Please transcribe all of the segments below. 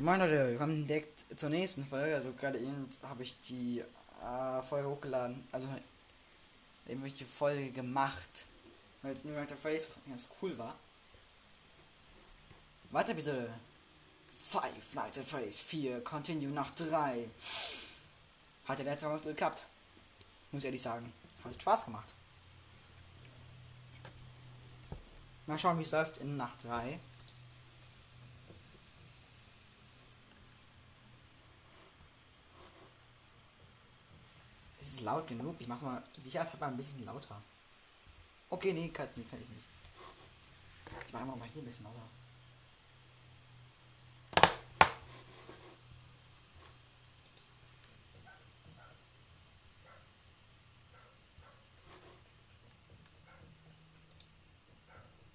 Moin Leute, wir kommen direkt zur nächsten Folge. Also gerade eben habe ich die äh, Folge hochgeladen. Also eben habe ich die Folge gemacht, weil es nur der Fridays ganz cool war. Weiter Episode. Five Nights at Freddy's 4, Continue nach 3. Hat der letzte Mal was geklappt. Muss ich ehrlich sagen. Hat Spaß gemacht. Mal schauen, wie es läuft in Nacht 3. Ist es laut genug? Ich mach's mal sicherheitshalber ein bisschen lauter. Okay, nee, kann, nee, kann ich nicht. Ich mach mal hier ein bisschen lauter.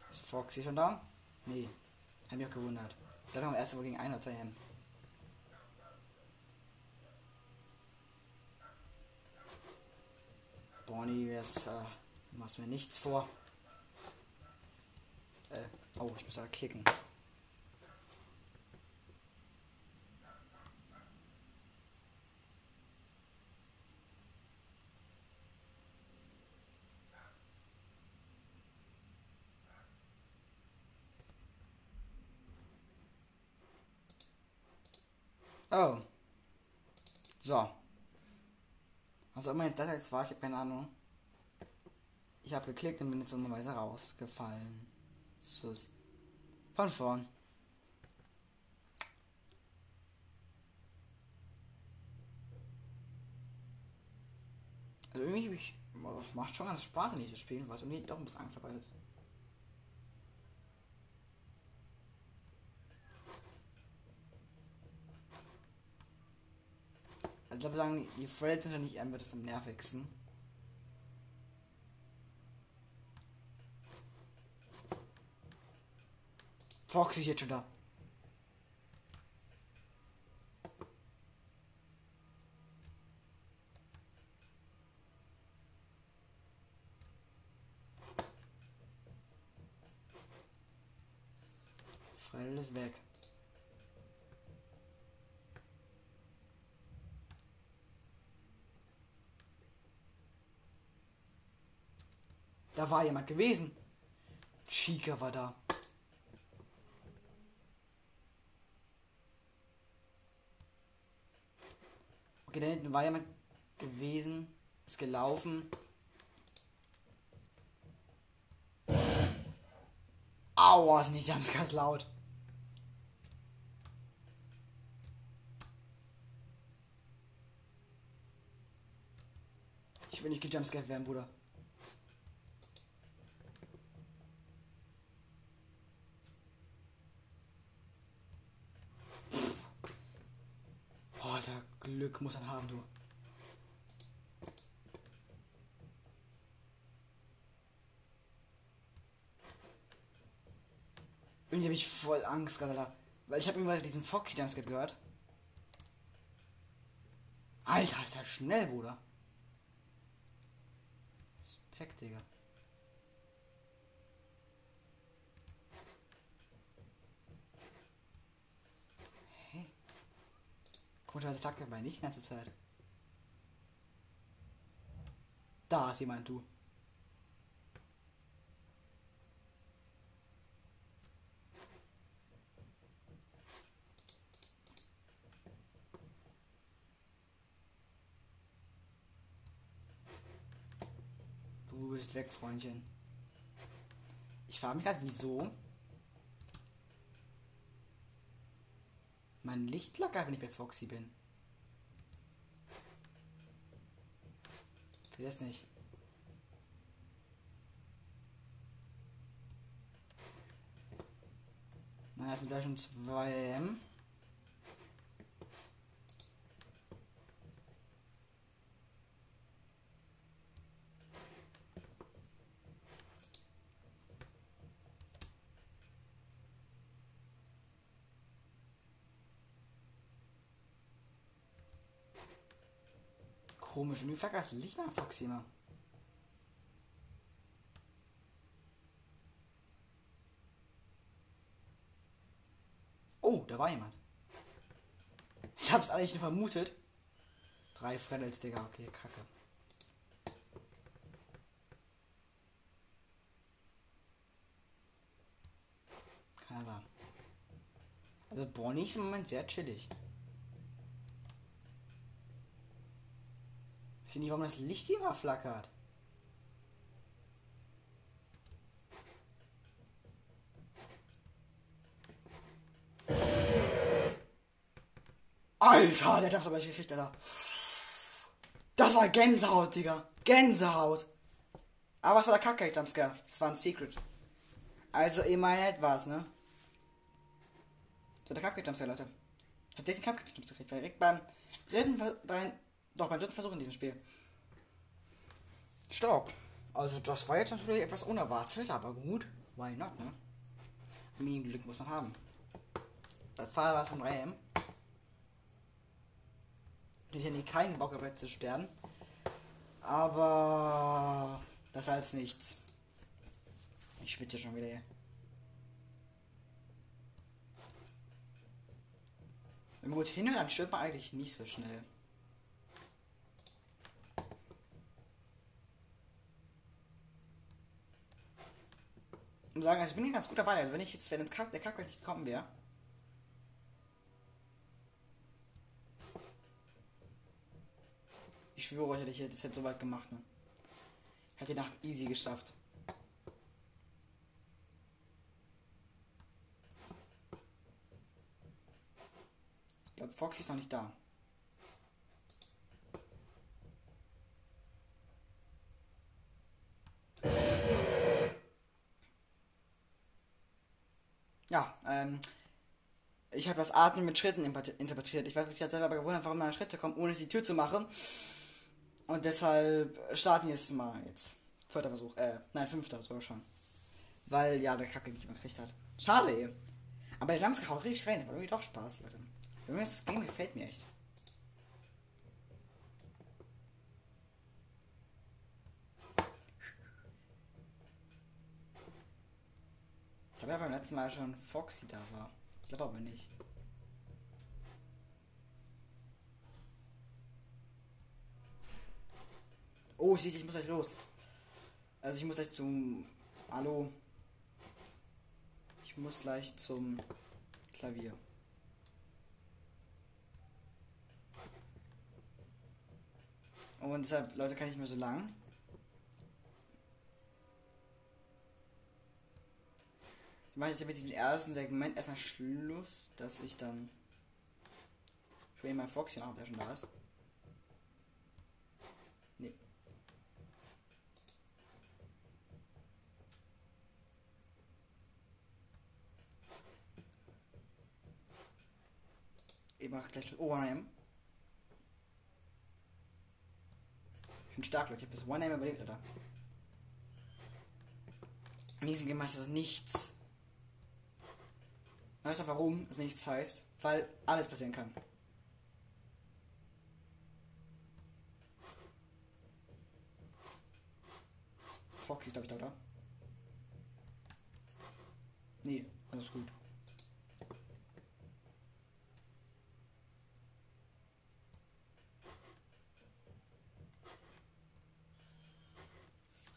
Ist Foxy schon da? Nee. Hab mich auch gewundert. Ich dachte, erst aber gegen 1 oder 2 M. Bonnie, es, äh, machst mir nichts vor. Äh, oh, ich muss da klicken. Oh. So. Also immer das jetzt war, ich habe keine Ahnung. Ich habe geklickt und bin jetzt dummerweise rausgefallen. Sus. Von vorn. Also irgendwie ich, macht schon ganz Spaß, nicht zu spielen, was irgendwie doch ein bisschen Angst dabei ich glaube sagen, die Threads sind ja nicht einfach das am nervigsten. Fox ist jetzt schon da. Fredel ist weg. Da war jemand gewesen. Chica war da. Okay, da hinten war jemand gewesen. Ist gelaufen. Aua, sind die Jumpscares laut. Ich will nicht gejumpscared werden, Bruder. Glück muss er haben, du. Irgendwie habe ich voll Angst gerade Weil ich habe irgendwann diesen Foxy Dance gehört. Alter, ist ja schnell, Bruder. Respekt, Digga. Komischerweise sagt er nicht die ganze Zeit. Da ist jemand, du. Du bist weg, Freundchen. Ich frage mich gerade, wieso Mein Licht lag einfach nicht bei Foxy bin. Ich weiß nicht. Na, erstmal da schon 2 M. Komisch, und du Licht nach Foxy immer? Oh, da war jemand. Ich hab's eigentlich nur vermutet. Drei Freddles, Digga. Okay, kacke. Keine Ahnung. Also Bonnie ist im Moment sehr chillig. Finde nicht, warum das Licht immer flackert. Alter, der darf aber nicht gekriegt, Alter. Das war Gänsehaut, Digga. Gänsehaut. Aber es war der Cupcake Jumpscare. Das war ein Secret. Also immerhin etwas, ne? So, der Cupcake Jumpscare, Leute. Habt ihr den Cupcake Jumpscare gekriegt? Direkt beim dritten, beim, doch, beim dritten Versuch in diesem Spiel. Stopp. Also, das war jetzt natürlich etwas unerwartet, aber gut. Why not, ne? Mini-Glück muss man haben. Das war was von Ram. Ich hätte keinen Bock auf zu sterben. Aber das heißt nichts. Ich schwitze schon wieder hier. Wenn man gut hinhört, dann stirbt man eigentlich nicht so schnell. Und sagen, also ich bin hier ganz gut dabei. Also wenn ich jetzt, wenn Kack, der Kack nicht gekommen wäre, Ich schwöre euch, hätte ich das jetzt so weit gemacht. Ne? Hat die Nacht easy geschafft. Ich glaube, Foxy ist noch nicht da. Ja, ähm, ich habe das Atmen mit Schritten interpretiert. Ich weiß mich jetzt selber gewundert, warum meine Schritte kommen, ohne die Tür zu machen. Und deshalb starten wir jetzt mal jetzt. Vierter Versuch, äh, nein, fünfter sogar schon. Weil, ja, der Kacke nicht gekriegt hat. Schade eben. Aber der Jumpscare haut richtig rein. Das war irgendwie doch Spaß, Leute. Das Game gefällt mir echt. Ich ja beim letzten Mal schon Foxy da war. Ich glaube aber nicht. Oh, shit, ich muss gleich los. Also ich muss gleich zum... Hallo. Ich muss gleich zum Klavier. Und deshalb, Leute, kann ich mir so lang. Ich mache jetzt mit diesem ersten Segment erstmal Schluss, dass ich dann. Ich will mal Fox hier noch, ob er schon da ist. Ich mach gleich One-Aim. Ich bin stark, Leute. Ich habe das One-Aim überlebt, Alter. In diesem Game heißt das nichts. Weißt du warum es nichts heißt? Weil alles passieren kann. Foxy ist, glaube ich, da, oder? Nee, alles gut.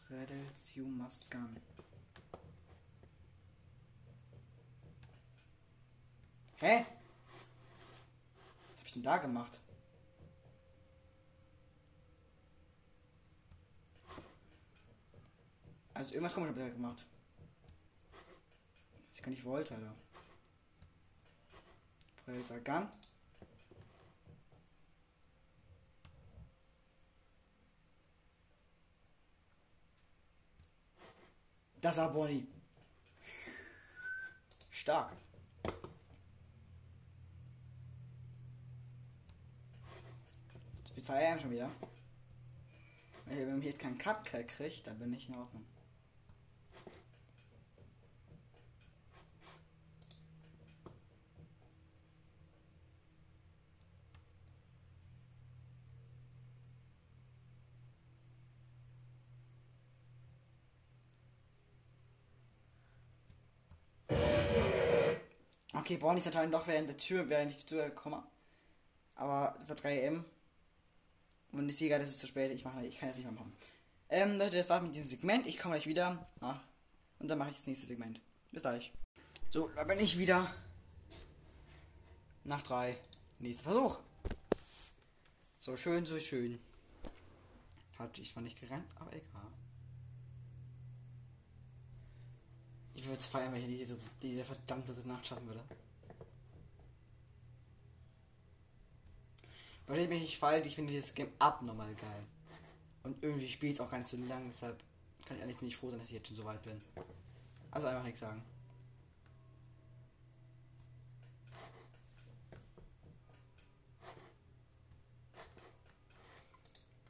Freddles, you must gun. Hä? Was hab ich denn da gemacht? Also irgendwas komisch hab ich da gemacht. Ich kann nicht wollte, Alter. Freddles Gun. Das war Bonnie. Stark. Jetzt feiern schon wieder. Wenn man jetzt keinen Cupcake kriegt, dann bin ich in Ordnung. Okay, brauche nicht anscheinend doch während der Tür, während ich die Tür komme. Aber für 3M. Und sehe gerade, es ist zu spät. Ich, mache, ich kann jetzt nicht mehr machen. Ähm, Leute, das war's mit diesem Segment. Ich komme gleich wieder. Ah, und dann mache ich das nächste Segment. Bis gleich. So, da bin ich wieder. Nach drei. Nächster Versuch. So schön, so schön. Hat ich zwar nicht gerannt, aber egal. Ich würde es feiern, wenn ich diese, diese verdammte Nacht schaffen würde. Ich mich nicht falsch, ich finde dieses Game abnormal geil. Und irgendwie spiele ich es auch gar nicht so lang, deshalb kann ich eigentlich nicht froh sein, dass ich jetzt schon so weit bin. Also einfach nichts sagen.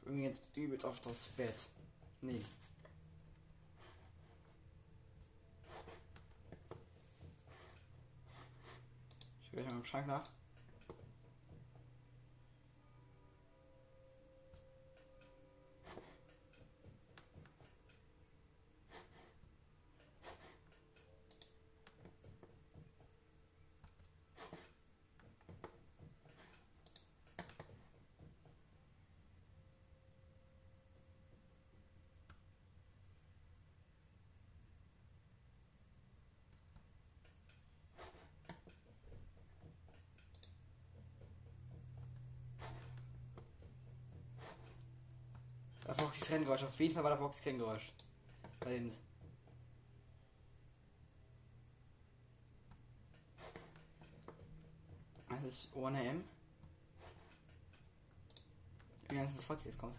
Irgendwie jetzt übelst auf das Bett. Nee. Ich gehe mal im Schrank nach. Foxys Renngeräusch. Auf jeden Fall war da Foxys Renngeräusch. Bei dem. Das ist 1am. Wie heißt das Foxy jetzt kommt?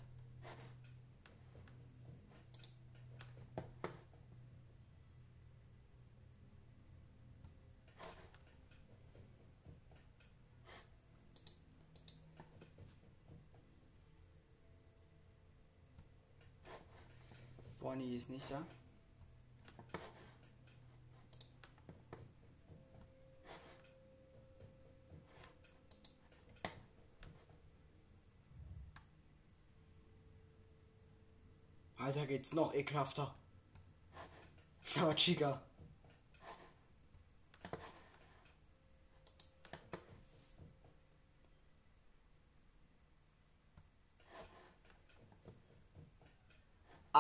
Bonnie ist nicht da. Alter, geht's noch ekelhafter. Aber Chica.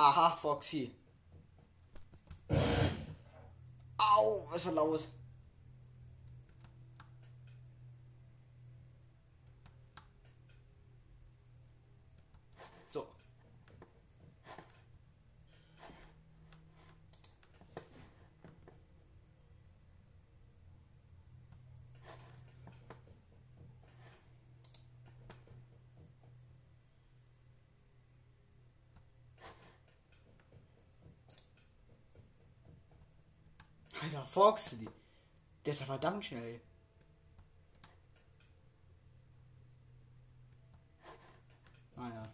Aha, Foxy. Au, was war laut. So. Foxy. Der ist ja verdammt schnell. Naja.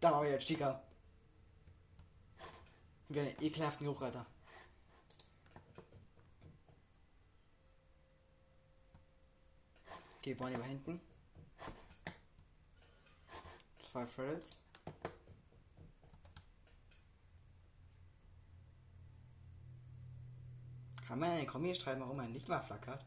Da war jetzt Chica. Wie einen ekelhaften Geruch, Okay, Bonnie war hinten. Zwei Freddles. Kann man in den Kommis schreiben, warum ein Licht mal flackert?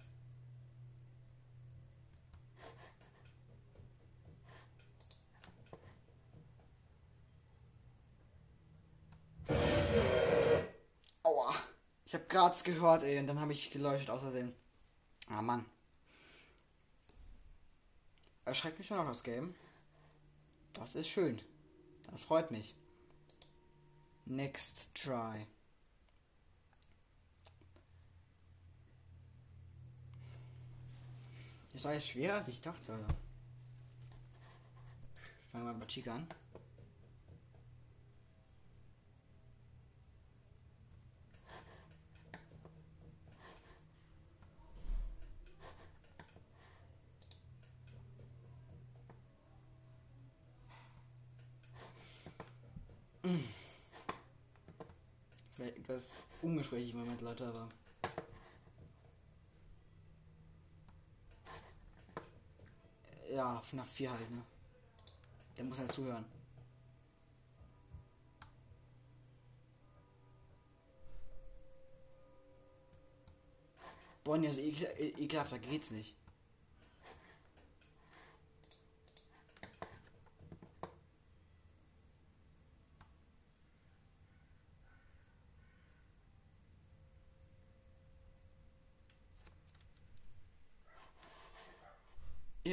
Aua. Ich habe grad's gehört, ey, und dann habe ich geleuchtet aus Versehen. Ah, Mann. Erschreckt mich schon noch das Game. Das ist schön. Das freut mich. Next try. Das war jetzt schwerer als ich dachte. Fangen wir mal bei Chica an. etwas ungesprächig im Moment, Leute, aber. Ja, FNAF 4 halt, ne? Der muss halt zuhören. Bonnie also, ist e-, ekelhaft, da geht's nicht.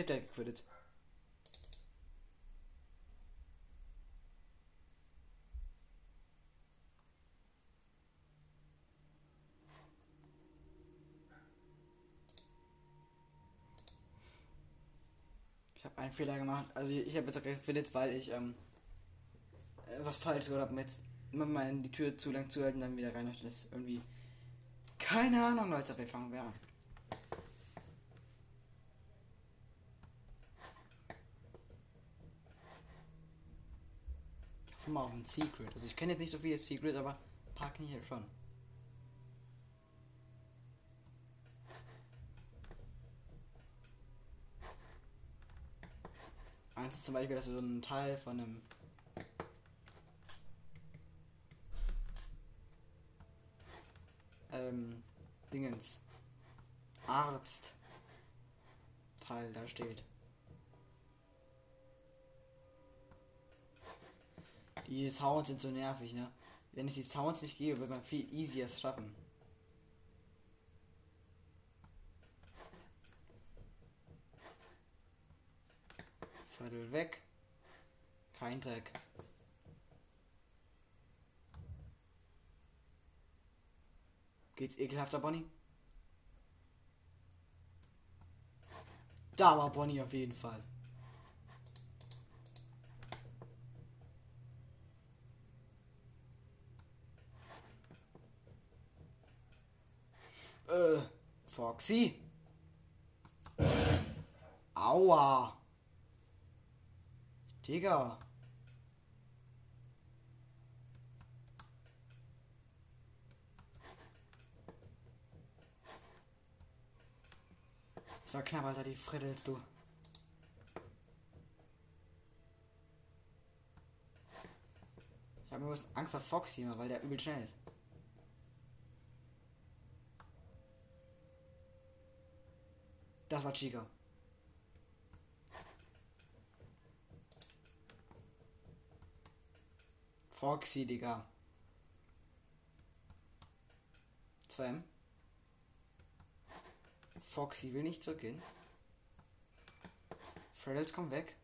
Habt ja gequittet. Ich habe einen Fehler gemacht. Also ich habe jetzt auch gequittet, weil ich ähm, äh, was falsch gemacht habe mit mal die Tür zu lang zuhalten, dann wieder rein. Das ist irgendwie keine Ahnung, Leute. Wir fangen wir an. Hoffe mal auf ein Secret. Also ich kenne jetzt nicht so viele Secrets, aber ein paar kenne ich halt schon. Eins ist zum Beispiel, dass du so ein Teil von einem ähm, Dingens Arzt Teil da steht. Die Sounds sind so nervig, ne? Wenn es die Sounds nicht gäbe, würde man viel easier schaffen. Viertel weg. Kein Dreck. Geht's ekelhafter, Bonnie? Da war Bonnie auf jeden Fall. Äh, Foxy? Aua. Digga. Das war knapp, Alter, die friddelst du. Ich habe nur Angst vor Foxy weil der übel schnell ist. War Chica. Foxy, Digga. 2M. Foxy will nicht zurückgehen. Freddles komm weg.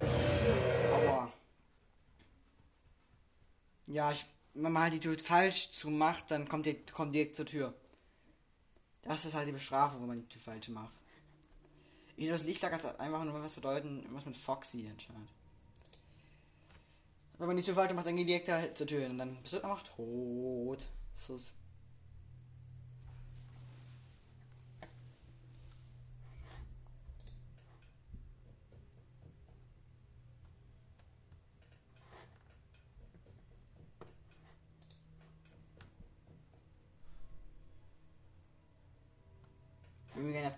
Aua. Ja, ich, wenn man halt die Tür falsch zumacht, dann kommt die, kommt direkt zur Tür. Das ist halt die Bestrafung, wenn man die Tür falsch macht. Ich das Licht hat einfach nur was bedeuten, was mit Foxy anscheinend. Wenn man die Tür falsch macht, dann geht direkt halt zur Tür und dann bist du einfach tot. So ist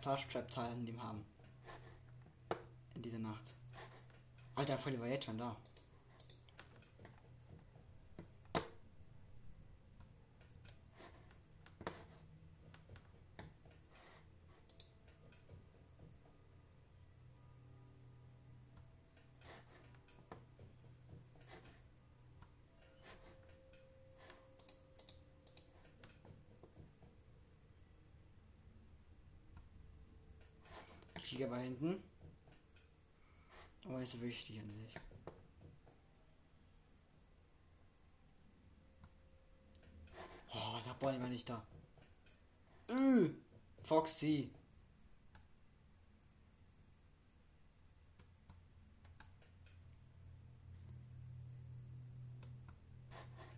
Wir würden gerne das Plush Trap Teil in dem haben. In dieser Nacht. Alter, Freddy war jetzt schon da. Giga war hinten. Aber ist wichtig an sich. Oh, der Bonnie war nicht da. Äh, Foxy.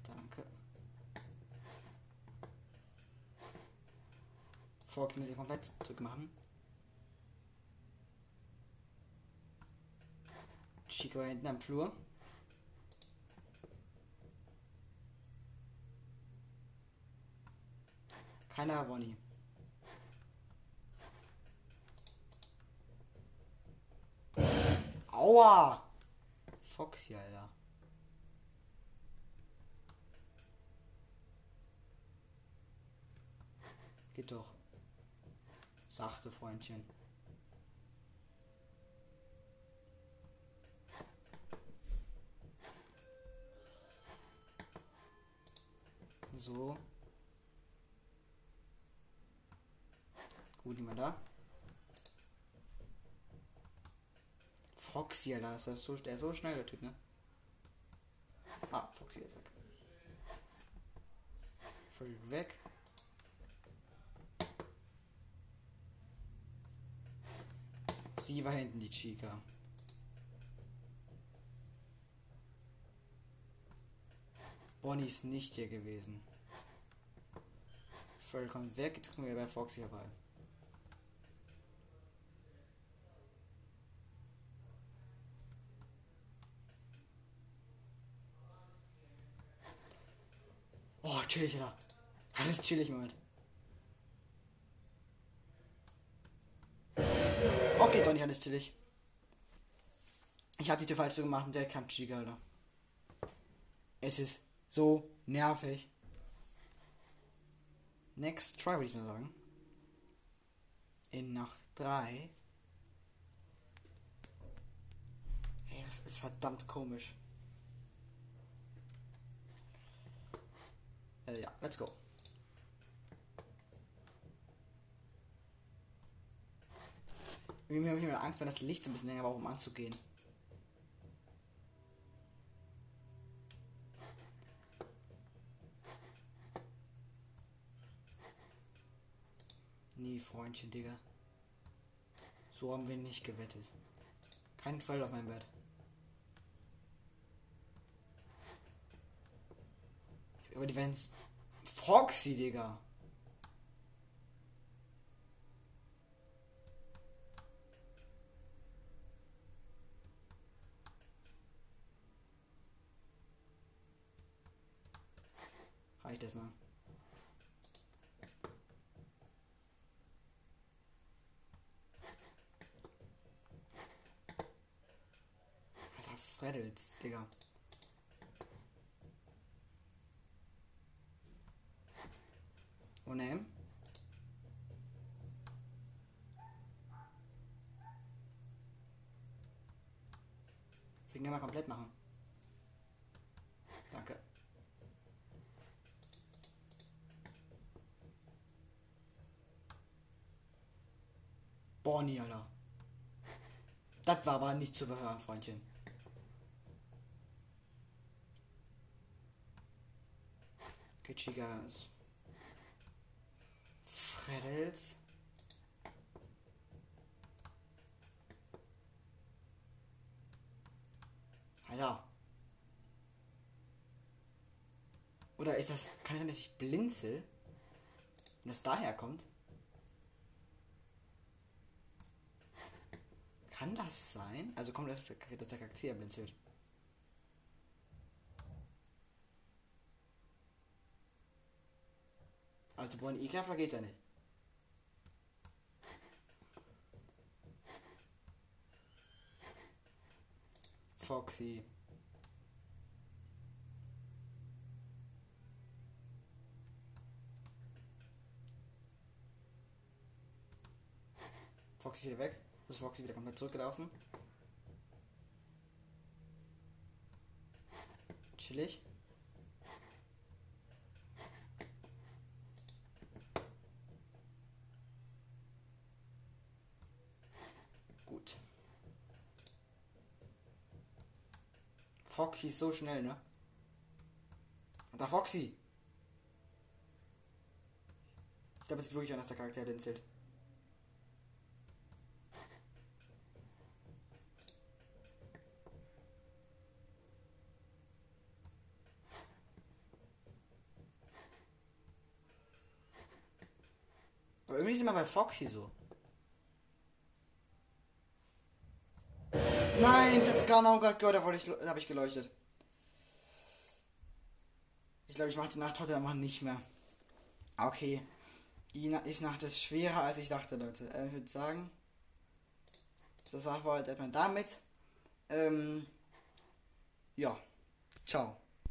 Danke. Foxy muss ich komplett zurückmachen. Chico hinten am Flur. Keiner Ronny. Aua! Foxy, Alter. Geht doch. Sachte, Freundchen. So. Gut, niemand da. Foxy, Alter, ist das so, der ist so schnell, der Typ, ne? Ah, Foxy ist weg. Voll weg. Sie war hinten, die Chica. Bonnie ist nicht hier gewesen. Freddy kommt weg, jetzt kommen wir bei Foxy herbei. Oh, chillig, Alter. Alles chillig, Moment. Okay, doch nicht alles chillig. Ich hab die Tür falsch gemacht und der kam Chica, Alter. Es ist so nervig. Next try, würde ich mal sagen. In Nacht 3. Ey, das ist verdammt komisch. Äh, ja, let's go. Irgendwie habe ich immer Angst, wenn das Licht ein bisschen länger braucht, um anzugehen. Nee, Freundchen, Digga. So haben wir nicht gewettet. Kein Fall auf mein Bett. Aber die werden Foxy, Digga. Reicht das mal. Alter, Freddels, Digga. Oh ne? Finger mal komplett machen. Danke. Bonnie, Alter. Das war aber nicht zu überhören, Freundchen. Kitschigers. Freddels. Alter. Oder ist das. Kann es sein, dass ich blinzel? Und das daher kommt? Kann das sein? Also kommt das, dass der Charakter blinzelt. Also Bonnie ekelhafter geht ja nicht. Foxy. Foxy ist wieder weg. Das ist Foxy wieder komplett zurückgelaufen. Chillig. Gut. Foxy ist so schnell, ne? Da Foxy! Ich glaube, es sieht wirklich an, dass der Charakter blinzelt. Aber irgendwie ist immer bei Foxy so. Nein, ich hab's genau gerade gehört, da, wollte ich, da habe ich geleuchtet. Ich glaube, ich mache die Nacht heute einfach nicht mehr. Okay. Die Na ist Nacht ist schwerer, als ich dachte, Leute. Äh, ich würde sagen, das war heute erstmal damit. Ähm, ja. Ciao.